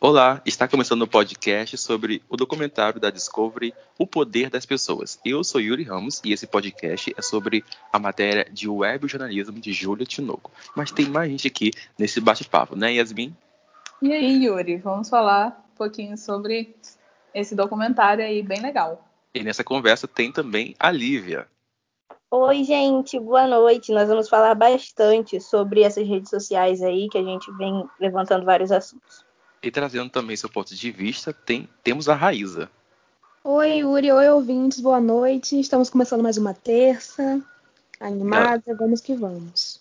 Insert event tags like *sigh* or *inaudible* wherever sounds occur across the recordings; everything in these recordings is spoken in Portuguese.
Olá, está começando o um podcast sobre o documentário da Discovery O Poder das Pessoas. Eu sou Yuri Ramos e esse podcast é sobre a matéria de web jornalismo de Júlia Tinoco. Mas tem mais gente aqui nesse bate-papo, né, Yasmin? E aí, Yuri, vamos falar um pouquinho sobre esse documentário aí, bem legal. E nessa conversa tem também a Lívia. Oi, gente, boa noite. Nós vamos falar bastante sobre essas redes sociais aí que a gente vem levantando vários assuntos. E trazendo também seu ponto de vista, tem, temos a Raíza. Oi, Yuri. Oi, ouvintes. Boa noite. Estamos começando mais uma terça. Animada, vamos que vamos.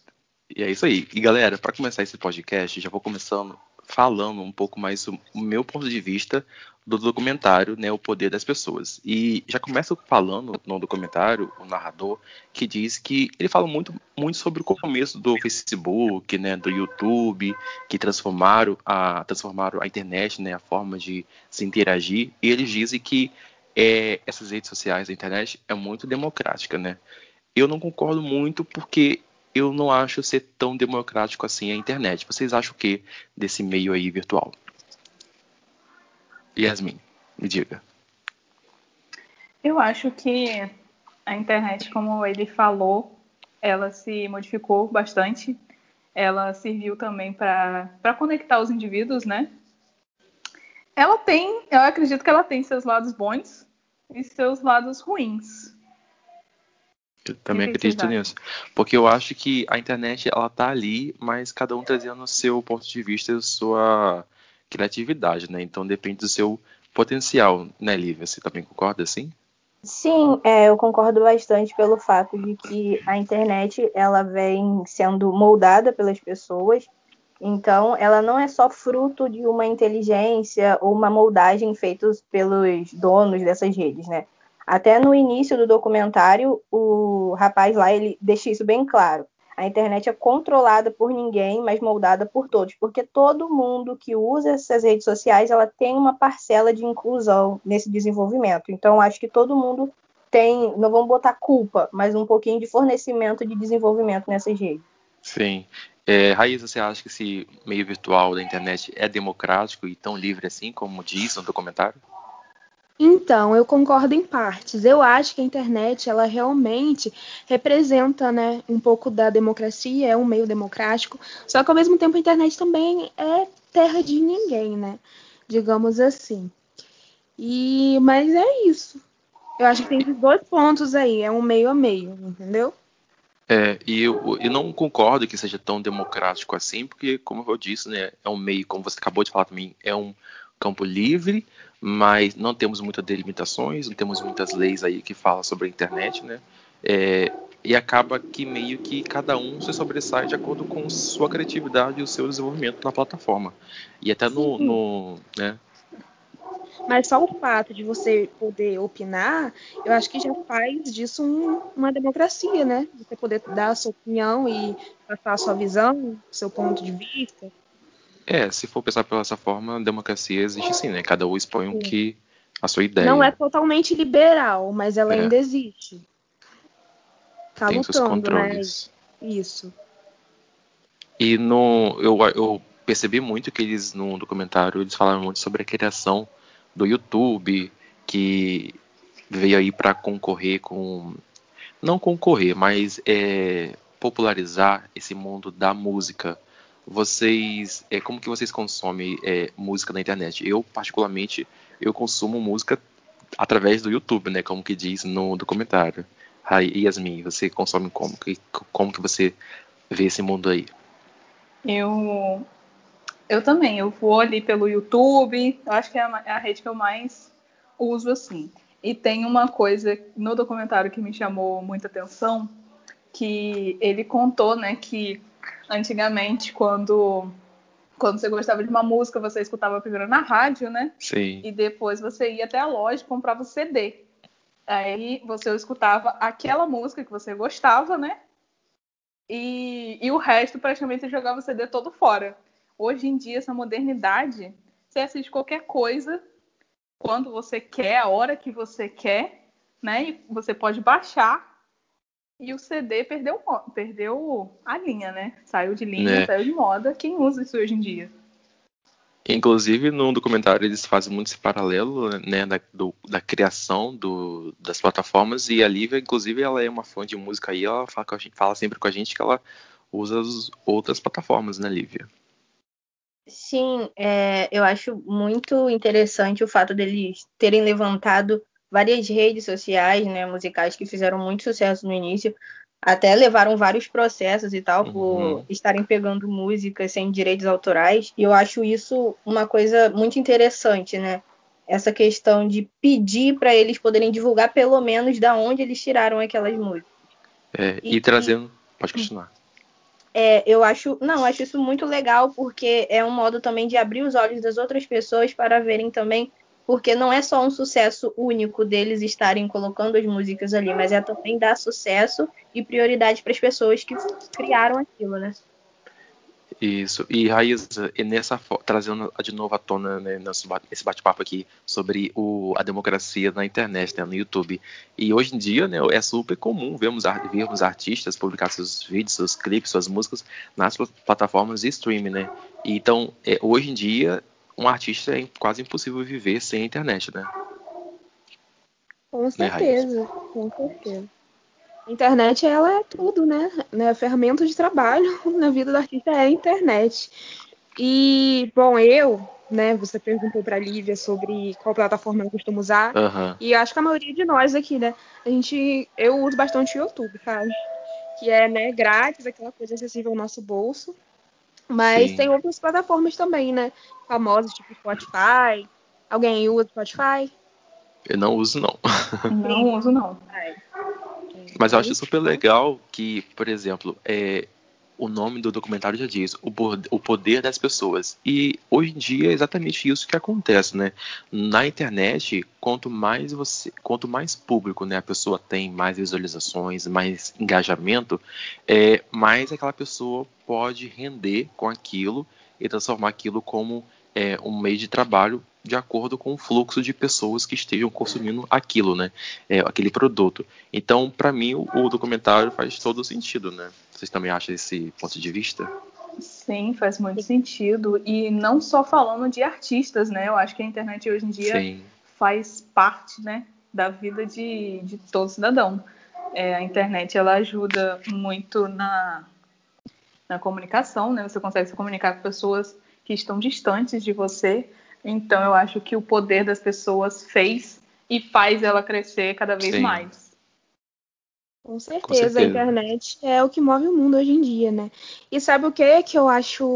E é isso aí. E galera, para começar esse podcast, já vou começando falando um pouco mais o meu ponto de vista do documentário, né, O Poder das Pessoas. E já começa falando no documentário, o narrador, que diz que ele fala muito, muito sobre o começo do Facebook, né, do YouTube, que transformaram a, transformaram a internet, né, a forma de se interagir. E eles dizem que é, essas redes sociais, a internet, é muito democrática, né? Eu não concordo muito porque eu não acho ser tão democrático assim a internet. Vocês acham o que desse meio aí virtual? Yasmin, me diga. Eu acho que a internet, como ele falou, ela se modificou bastante. Ela serviu também para conectar os indivíduos, né? Ela tem, eu acredito que ela tem seus lados bons e seus lados ruins. Eu também acredito nisso. Porque eu acho que a internet, ela tá ali, mas cada um trazendo o seu ponto de vista e sua criatividade, né? Então depende do seu potencial, né, Lívia? Você também concorda assim? Sim, é, eu concordo bastante pelo fato de que a internet ela vem sendo moldada pelas pessoas, então ela não é só fruto de uma inteligência ou uma moldagem feitos pelos donos dessas redes, né? Até no início do documentário, o rapaz lá ele deixa isso bem claro. A internet é controlada por ninguém, mas moldada por todos, porque todo mundo que usa essas redes sociais, ela tem uma parcela de inclusão nesse desenvolvimento. Então, acho que todo mundo tem, não vamos botar culpa, mas um pouquinho de fornecimento de desenvolvimento nessas redes. Sim. É, você acha que esse meio virtual da internet é democrático e tão livre assim, como diz no documentário? Então, eu concordo em partes. Eu acho que a internet, ela realmente representa, né, um pouco da democracia, é um meio democrático. Só que ao mesmo tempo a internet também é terra de ninguém, né? Digamos assim. E mas é isso. Eu acho que tem dois pontos aí, é um meio a meio, entendeu? É, e eu, eu não concordo que seja tão democrático assim, porque, como eu disse, né, é um meio, como você acabou de falar também, é um campo livre, mas não temos muitas delimitações, não temos muitas leis aí que falam sobre a internet, né? É, e acaba que meio que cada um se sobressai de acordo com sua criatividade e o seu desenvolvimento na plataforma. E até no, no né? Mas só o fato de você poder opinar, eu acho que já faz disso um, uma democracia, né? Você poder dar a sua opinião e passar a sua visão, seu ponto de vista. É, se for pensar pela essa forma, a democracia existe sim, né? Cada um expõe o que a sua ideia. Não é totalmente liberal, mas ela é. ainda existe. Tá Tem lutando, seus controles. Né? Isso. E no, eu, eu percebi muito que eles, no documentário, eles falaram muito sobre a criação do YouTube, que veio aí para concorrer com. Não concorrer, mas é, popularizar esse mundo da música vocês, é, como que vocês consomem é, música na internet? Eu, particularmente, eu consumo música através do YouTube, né? Como que diz no documentário. Aí, Yasmin, você consome como? Como que você vê esse mundo aí? Eu, eu também. Eu vou ali pelo YouTube. Eu acho que é a, é a rede que eu mais uso assim. E tem uma coisa no documentário que me chamou muita atenção, que ele contou, né, que antigamente, quando, quando você gostava de uma música, você escutava primeiro na rádio, né? Sim. E depois você ia até a loja e comprava o CD. Aí você escutava aquela música que você gostava, né? E, e o resto praticamente jogava o CD todo fora. Hoje em dia, essa modernidade, você assiste qualquer coisa quando você quer, a hora que você quer, né? E você pode baixar e o CD perdeu, perdeu a linha, né? Saiu de linha, é. saiu de moda. Quem usa isso hoje em dia? Inclusive, no documentário, eles fazem muito esse paralelo né, da, do, da criação do, das plataformas. E a Lívia, inclusive, ela é uma fã de música aí. Ela fala, fala sempre com a gente que ela usa as outras plataformas, né, Lívia? Sim, é, eu acho muito interessante o fato deles terem levantado várias redes sociais, né, musicais que fizeram muito sucesso no início, até levaram vários processos e tal por uhum. estarem pegando músicas sem direitos autorais. E eu acho isso uma coisa muito interessante, né? Essa questão de pedir para eles poderem divulgar pelo menos da onde eles tiraram aquelas músicas. É, e, e, trazendo, pode continuar. É, eu acho, não, acho isso muito legal porque é um modo também de abrir os olhos das outras pessoas para verem também porque não é só um sucesso único deles estarem colocando as músicas ali, mas é também dar sucesso e prioridade para as pessoas que criaram aquilo, né? Isso. E Raíssa, e nessa trazendo de novo à tona né, esse bate-papo aqui sobre o, a democracia na internet, né, no YouTube. E hoje em dia, né, é super comum vermos, vermos artistas publicar seus vídeos, seus clipes, suas músicas nas plataformas de streaming, né? Então, é, hoje em dia um artista é quase impossível viver sem a internet, né? Com né, certeza, né, com certeza. A internet, ela é tudo, né? né? Ferramenta de trabalho *laughs* na vida do artista é a internet. E, bom, eu, né, você perguntou para Lívia sobre qual plataforma eu costumo usar. Uhum. E acho que a maioria de nós aqui, né, a gente, eu uso bastante o YouTube, sabe? Que é, né, grátis, aquela coisa acessível ao nosso bolso. Mas Sim. tem outras plataformas também, né? Famosas, tipo Spotify. Alguém usa Spotify? Eu não uso, não. *laughs* Não uso, não. Mas eu acho super legal que, por exemplo, é, o nome do documentário já diz, o, poder das pessoas. E hoje em dia é exatamente isso que acontece, né? Na internet, quanto mais você, quanto mais público né, a pessoa tem, mais visualizações, mais engajamento, é, mais aquela pessoa pode render com aquilo e transformar aquilo como é, um meio de trabalho de acordo com o fluxo de pessoas que estejam consumindo aquilo, né? É, aquele produto. Então, para mim, o, o, documentário faz todo sentido, né? Vocês também acham esse ponto de vista? Sim, faz muito sentido. E não só falando de artistas, né? Eu acho que a internet hoje em dia Sim. faz parte, né, da vida de, de todo cidadão. É, a internet ela ajuda muito na, na comunicação, né? Você consegue se comunicar com pessoas que estão distantes de você. Então, eu acho que o poder das pessoas fez e faz ela crescer cada vez Sim. mais. Com certeza, Com certeza, a internet é o que move o mundo hoje em dia, né? E sabe o que que eu acho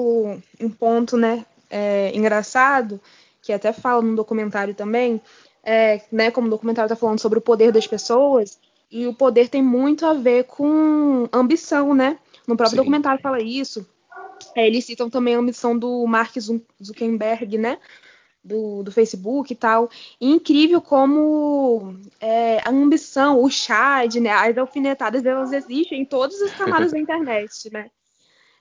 um ponto, né, é, engraçado, que até fala no documentário também, é, né, como o documentário está falando sobre o poder das pessoas, e o poder tem muito a ver com ambição, né? No próprio Sim. documentário fala isso. É, eles citam também a ambição do Mark Zuckerberg, né? Do, do Facebook e tal. E incrível como é, a ambição, o chad, né? As alfinetadas, elas existem em todas as camadas *laughs* da internet, né?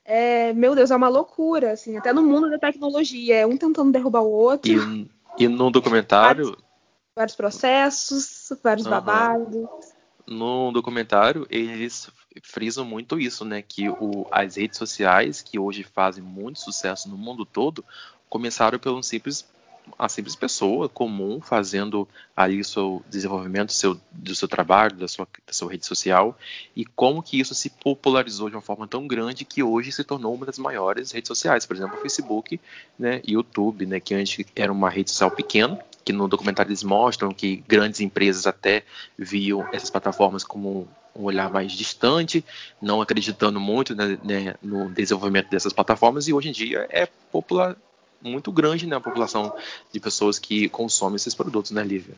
É, meu Deus, é uma loucura, assim, até no mundo da tecnologia, é um tentando derrubar o outro. E, e no documentário. Vários, vários processos, vários uhum. babados. No documentário, eles frisam muito isso, né? Que o, as redes sociais, que hoje fazem muito sucesso no mundo todo, começaram pelo simples a simples pessoa comum fazendo ali o seu desenvolvimento seu, do seu trabalho, da sua, da sua rede social, e como que isso se popularizou de uma forma tão grande que hoje se tornou uma das maiores redes sociais, por exemplo, o Facebook, né, YouTube, né, que antes era uma rede social pequena, que no documentário eles mostram que grandes empresas até viam essas plataformas como um olhar mais distante, não acreditando muito né, né, no desenvolvimento dessas plataformas, e hoje em dia é popular, muito grande né, a população de pessoas que consomem esses produtos, né, Lívia?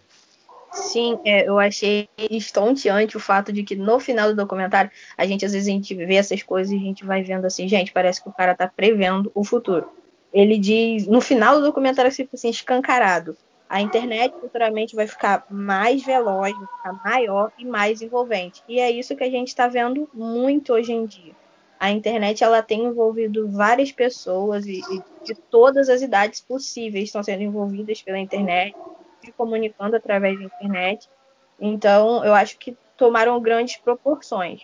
Sim, é, eu achei estonteante o fato de que no final do documentário, a gente às vezes a gente vê essas coisas e a gente vai vendo assim, gente, parece que o cara tá prevendo o futuro. Ele diz, no final do documentário, assim, escancarado, a internet futuramente vai ficar mais veloz, vai ficar maior e mais envolvente. E é isso que a gente está vendo muito hoje em dia. A internet ela tem envolvido várias pessoas e, e de todas as idades possíveis estão sendo envolvidas pela internet, se comunicando através da internet. Então, eu acho que tomaram grandes proporções.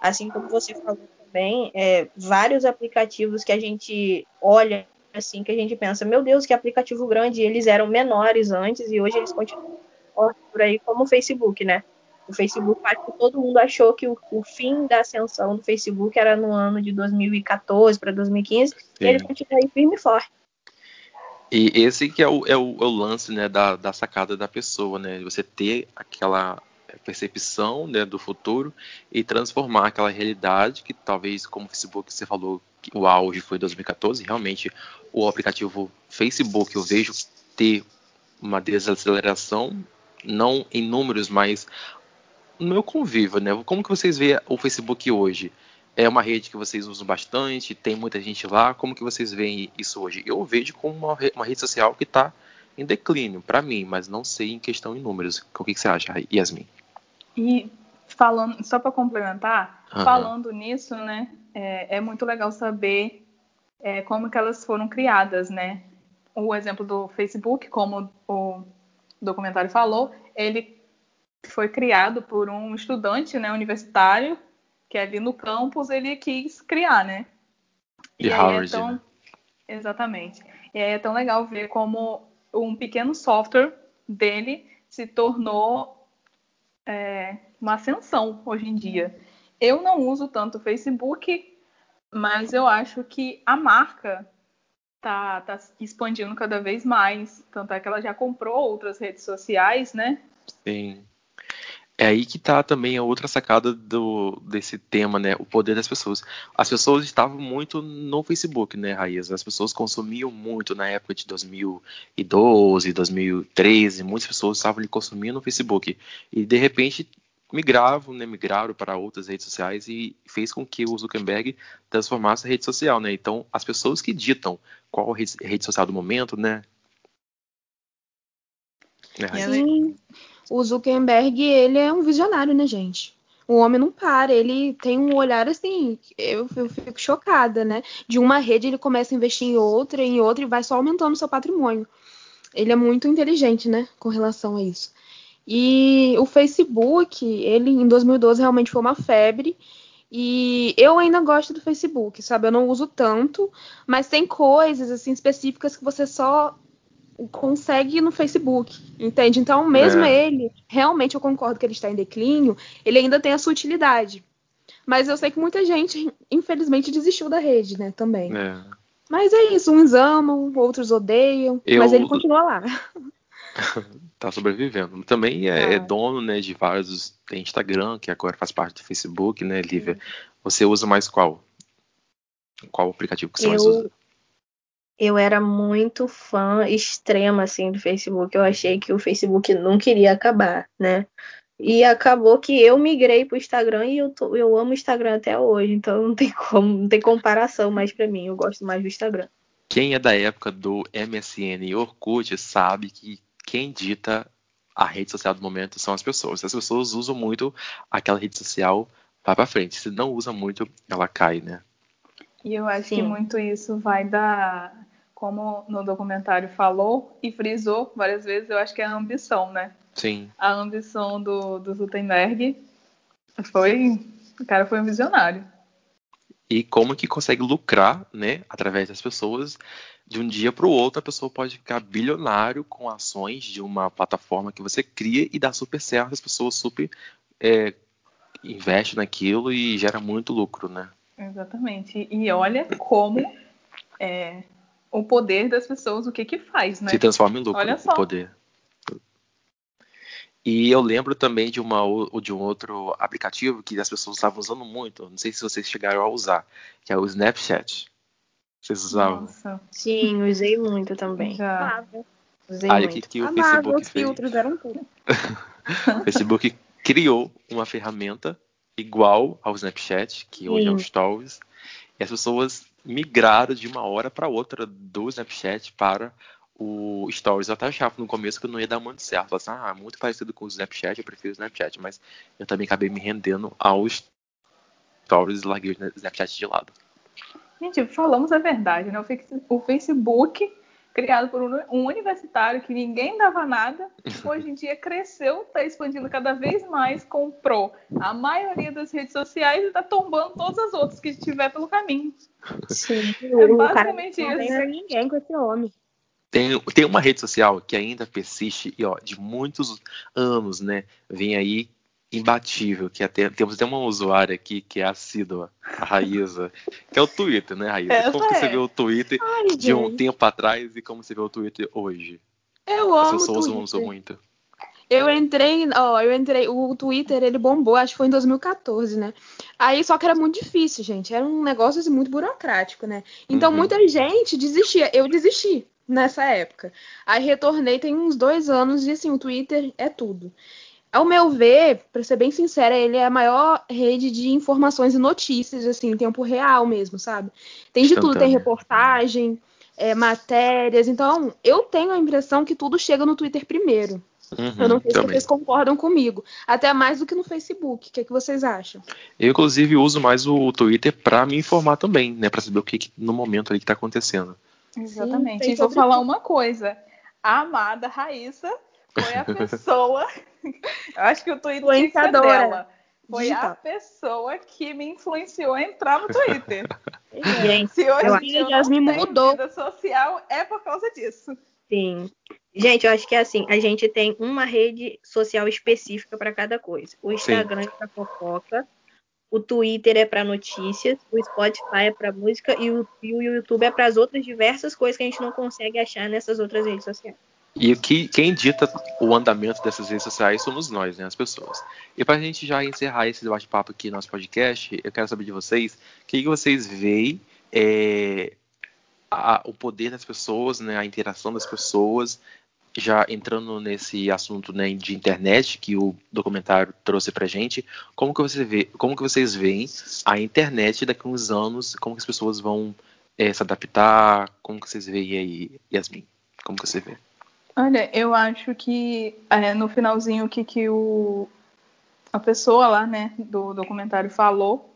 Assim como você falou também, é, vários aplicativos que a gente olha assim que a gente pensa, meu Deus, que aplicativo grande, eles eram menores antes e hoje eles continuam por aí como o Facebook, né? O Facebook, acho que todo mundo achou que o, o, fim da ascensão do Facebook era no ano de 2014 para 2015, Sim. e ele continua aí firme e forte. E esse que é o, é o, é o lance né, da, da, sacada da pessoa, né? Você ter aquela percepção né, do futuro e transformar aquela realidade que talvez, como o Facebook você falou, o auge foi em 2014, realmente o aplicativo Facebook eu vejo ter uma desaceleração, não em números, mas no meu convívio, né? Como que vocês veem o Facebook hoje? É uma rede que vocês usam bastante, tem muita gente lá. Como que vocês veem isso hoje? Eu vejo como uma, uma rede social que está em declínio, para mim, mas não sei em questão em números. O que, que você acha, Yasmin? E falando, só para complementar, uhum. falando nisso, né, é, é, muito legal saber é, como que elas foram criadas, né? O exemplo do Facebook, como o documentário falou, ele foi criado por um estudante, né, universitário que ali no campus ele quis criar, né? E, e Harvard, é tão... né? Exatamente. E aí é tão legal ver como um pequeno software dele se tornou é, uma ascensão hoje em dia. Eu não uso tanto o Facebook, mas eu acho que a marca tá, tá expandindo cada vez mais. Tanto é que ela já comprou outras redes sociais, né? Sim. É aí que está também a outra sacada do, desse tema, né? O poder das pessoas. As pessoas estavam muito no Facebook, né, Raiz? As pessoas consumiam muito na época de 2012, 2013. Muitas pessoas estavam consumindo no Facebook. E, de repente, migravam, né, migraram para outras redes sociais e fez com que o Zuckerberg transformasse a rede social, né? Então, as pessoas que ditam qual rede, social do momento, né? É, Sim o Zuckerberg, ele é um visionário, né, gente? O homem não para, ele tem um olhar assim, eu, eu, fico chocada, né? De uma rede ele começa a investir em outra, em outra e vai só aumentando seu patrimônio. Ele é muito inteligente, né, com relação a isso. E o Facebook, ele em 2012 realmente foi uma febre. E eu ainda gosto do Facebook, sabe? Eu não uso tanto, mas tem coisas assim específicas que você só consegue no Facebook, entende? Então, mesmo é. ele, realmente eu concordo que ele está em declínio, ele ainda tem a sua utilidade. Mas eu sei que muita gente, infelizmente, desistiu da rede, né, também. É. Mas é isso, uns amam, outros odeiam, eu... mas ele continua lá. *laughs* *laughs* tá sobrevivendo. Também é, ah. é, dono, né, de vários, tem Instagram, que agora faz parte do Facebook, né, Lívia? Você usa mais qual? Qual aplicativo que você eu... mais usa? eu era muito fã extrema assim do Facebook. Eu achei que o Facebook não queria acabar, né? E acabou que eu migrei pro Instagram e eu, tô, eu amo o Instagram até hoje, então não tem como, não tem comparação mais para mim. Eu gosto mais do Instagram. Quem é da época do MSN e Orkut sabe que quem dita a rede social do momento são as pessoas. As pessoas usam muito aquela rede social vai para frente. Se não usa muito, ela cai, né? E eu acho Sim. que muito isso vai da como no documentário falou e frisou várias vezes, eu acho que é a ambição, né? Sim. A ambição do, do Gutenberg foi. O cara foi um visionário. E como que consegue lucrar, né, através das pessoas, de um dia para o outro a pessoa pode ficar bilionário com ações de uma plataforma que você cria e dá super certo, as pessoas super é, investem naquilo e gera muito lucro, né? Exatamente. E olha como é, o poder das pessoas, o que que faz, né? Se transforma em lucro, Olha só. o poder. E eu lembro também de, uma, de um outro aplicativo que as pessoas estavam usando muito, não sei se vocês chegaram a usar, que é o Snapchat. Vocês usavam? Nossa. Sim, usei muito também. Já. Usei Aí, muito. que, que o Amava, Facebook os fez? filtros eram tudo. *laughs* o Facebook criou uma ferramenta igual ao Snapchat, que hoje Sim. é o Stories, e as pessoas migraram de uma hora para outra do Snapchat para o Stories. Eu até achava no começo que não ia dar muito certo. assim, ah, muito parecido com o Snapchat, eu prefiro o Snapchat. Mas eu também acabei me rendendo aos Stories e larguei o Snapchat de lado. Gente, falamos a verdade, né? O Facebook criado por um universitário que ninguém dava nada, *laughs* hoje em dia cresceu, está expandindo cada vez mais, comprou a maioria das redes sociais e está tombando todas as outras que tiver pelo caminho. Sim, É basicamente Não tem isso. ninguém com esse homem. Tem, tem uma rede social que ainda persiste, e ó, de muitos anos, né? Vem aí imbatível, que até temos até uma usuária aqui que é assídua, a Raíza, que é o Twitter, né, Raíza? Como que você é. vê o Twitter Ai, de um tempo atrás e como você vê o Twitter hoje? Eu As amo pessoas Twitter. usam muito. Eu entrei, ó, eu entrei, o Twitter ele bombou, acho que foi em 2014, né? Aí só que era muito difícil, gente, era um negócio assim, muito burocrático, né? Então Uhum. muita gente desistia, eu desisti nessa época. Aí retornei tem uns dois anos e assim, o Twitter é tudo. Ao meu ver, pra ser bem sincera, ele é a maior rede de informações e notícias, assim, em tempo real mesmo, sabe? Tem de tudo, tem reportagem, é, matérias. Então, eu tenho a impressão que tudo chega no Twitter primeiro. Eu não Uhum, sei se também. vocês concordam comigo. Até mais do que no Facebook. O que, é que vocês acham? Eu, inclusive, uso mais o Twitter para me informar também, né? Para saber o que, que no momento ali que tá acontecendo. Exatamente. Sim, e vou falar uma coisa. A amada Raíssa foi a *laughs* pessoa. *laughs* Eu acho que o Twitter Influenciadora dela. Foi a pessoa que me influenciou a entrar no Twitter. *laughs* Gente, Se hoje Eu acho eu tenho mudou. vida social, é por causa disso. sim. Gente, eu acho que é assim, a gente tem uma rede social específica para cada coisa. O Instagram é para fofoca, o Twitter é para notícias, o Spotify é para música e o, e o YouTube é para as outras diversas coisas que a gente não consegue achar nessas outras redes sociais. E que, quem dita o andamento dessas redes sociais somos nós, né, as pessoas. E para a gente já encerrar esse bate-papo aqui no nosso podcast, eu quero saber de vocês, o que, que vocês veem é, a- o poder das pessoas, né, a interação das pessoas, já entrando nesse assunto né, de internet que o documentário trouxe pra gente, como que você vê, como que vocês veem a internet daqui a uns anos, como que as pessoas vão é, se adaptar, como que vocês veem aí, Yasmin? Como que você vê? Olha, eu acho que é, no finalzinho que, que o, a pessoa lá, né, do documentário falou,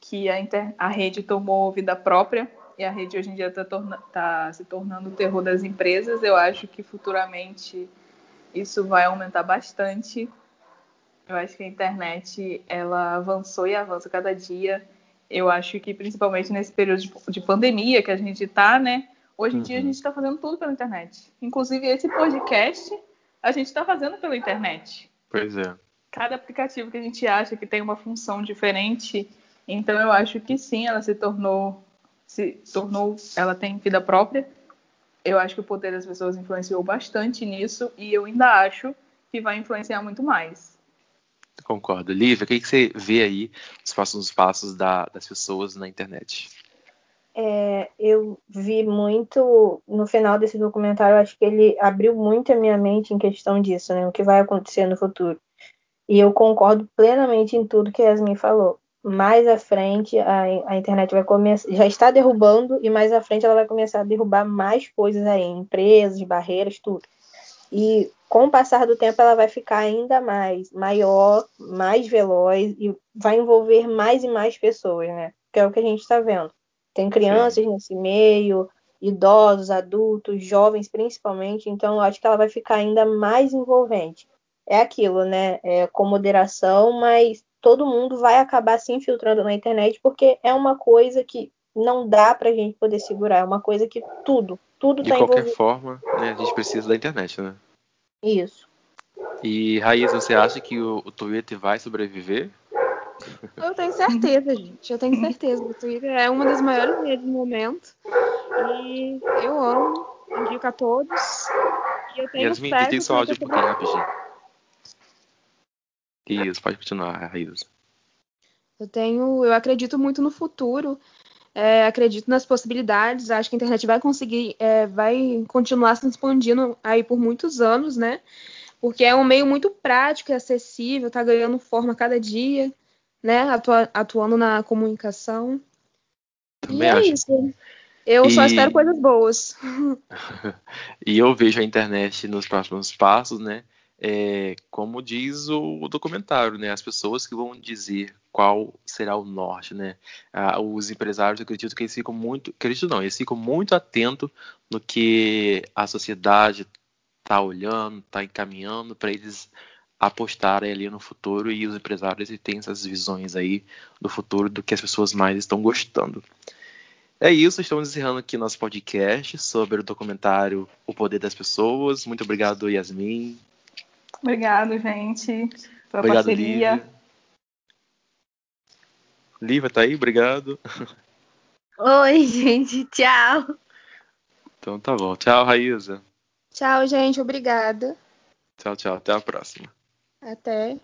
que a, inter- a rede tomou vida própria e a rede hoje em dia está se tornando o terror das empresas. Eu acho que futuramente isso vai aumentar bastante. Eu acho que a internet ela avançou e avança cada dia. Eu acho que principalmente nesse período de, de pandemia que a gente está, né? Hoje em dia a Uhum. gente está fazendo tudo pela internet. Inclusive esse podcast a gente está fazendo pela internet. Pois é. Cada aplicativo que a gente acha que tem uma função diferente, então eu acho que sim, ela se tornou, se tornou, ela tem vida própria. Eu acho que o poder das pessoas influenciou bastante nisso e eu ainda acho que vai influenciar muito mais. Concordo. Lívia, o que, que você vê aí os próximos passos da- das pessoas na internet? É, eu vi muito no final desse documentário, eu acho que ele abriu muito a minha mente em questão disso, né? O que vai acontecer no futuro. E eu concordo plenamente em tudo que a Yasmin falou. Mais à frente, a, a internet vai começar, já está derrubando, e mais à frente ela vai começar a derrubar mais coisas aí, empresas, barreiras, tudo. E com o passar do tempo, ela vai ficar ainda mais maior, mais veloz e vai envolver mais e mais pessoas, né? Que é o que a gente está vendo. Tem crianças nesse meio, idosos, adultos, jovens principalmente, então eu acho que ela vai ficar ainda mais envolvente. É aquilo, né? É com moderação, mas todo mundo vai acabar se infiltrando na internet porque é uma coisa que não dá pra gente poder segurar, é uma coisa que tudo, tudo De tá qualquer envolvido. forma, né, a gente precisa da internet, né? Isso. E Raíssa, você acha que o, o Twitter vai sobreviver? Eu tenho certeza, gente. Eu tenho certeza. O Twitter é uma das maiores redes do momento. E eu amo, indico a todos. E eu tenho Yasmin, desliga que seu o áudio um pouquinho rapidinho. Isso, pode continuar, Raíssa. Eu tenho, eu acredito muito no futuro, é, acredito nas possibilidades, acho que a internet vai conseguir, é, vai continuar se expandindo aí por muitos anos, né? Porque é um meio muito prático e acessível, tá ganhando forma a cada dia, né? Atua- atuando na comunicação. Também e é acho. isso. Eu só E- espero coisas boas. *laughs* E eu vejo a internet nos próximos passos, né? É, como diz o, documentário, né? As pessoas que vão dizer qual será o norte, né? Ah, os empresários, eu acredito que eles ficam muito, acredito não, eles ficam muito atentos no que a sociedade está olhando, está encaminhando para eles apostarem ali no futuro e os empresários têm essas visões aí do futuro do que as pessoas mais estão gostando. É isso, estamos encerrando aqui nosso podcast sobre o documentário O Poder das Pessoas. Muito obrigado, Yasmin. Obrigado, gente, pela obrigado, parceria. Lívia. Lívia, tá aí? Obrigado. Oi, *laughs* gente. Tchau. Então tá bom. Tchau, Raíza. Tchau, gente. Obrigada. Tchau, tchau. Até a próxima. Até.